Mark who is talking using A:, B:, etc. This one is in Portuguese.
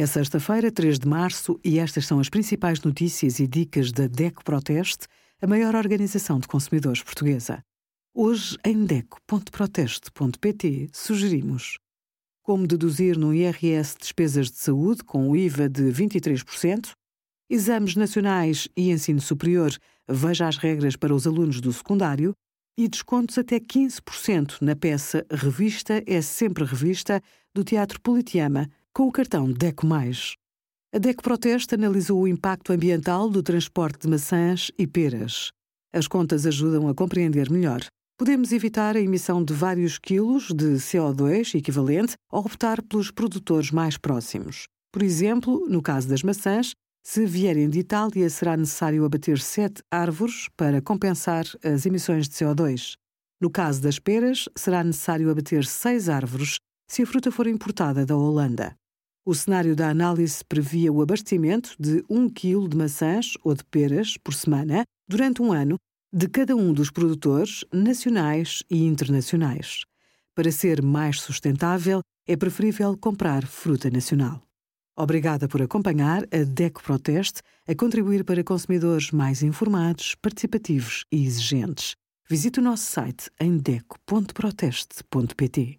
A: É sexta-feira, 3 de março, e estas são as principais notícias e dicas da DECO Proteste, a maior organização de consumidores portuguesa. Hoje, em DECO.proteste.pt, sugerimos como deduzir no IRS despesas de saúde com o IVA de 23%, exames nacionais e ensino superior, veja as regras para os alunos do secundário, e descontos até 15% na peça Revista é Sempre Revista do Teatro Politeama, com o cartão DECO. A DECO Proteste analisou o impacto ambiental do transporte de maçãs e peras. As contas ajudam a compreender melhor. Podemos evitar a emissão de vários quilos de CO2 equivalente ou optar pelos produtores mais próximos. Por exemplo, no caso das maçãs, se vierem de Itália, será necessário abater sete árvores para compensar as emissões de CO2. No caso das peras, será necessário abater seis árvores se a fruta for importada da Holanda. O cenário da análise previa o abastecimento de 1 kg de maçãs ou de peras por semana durante um ano de cada um dos produtores nacionais e internacionais. Para ser mais sustentável, é preferível comprar fruta nacional. Obrigada por acompanhar a DECO Proteste a contribuir para consumidores mais informados, participativos e exigentes. Visite o nosso site em deco.proteste.pt.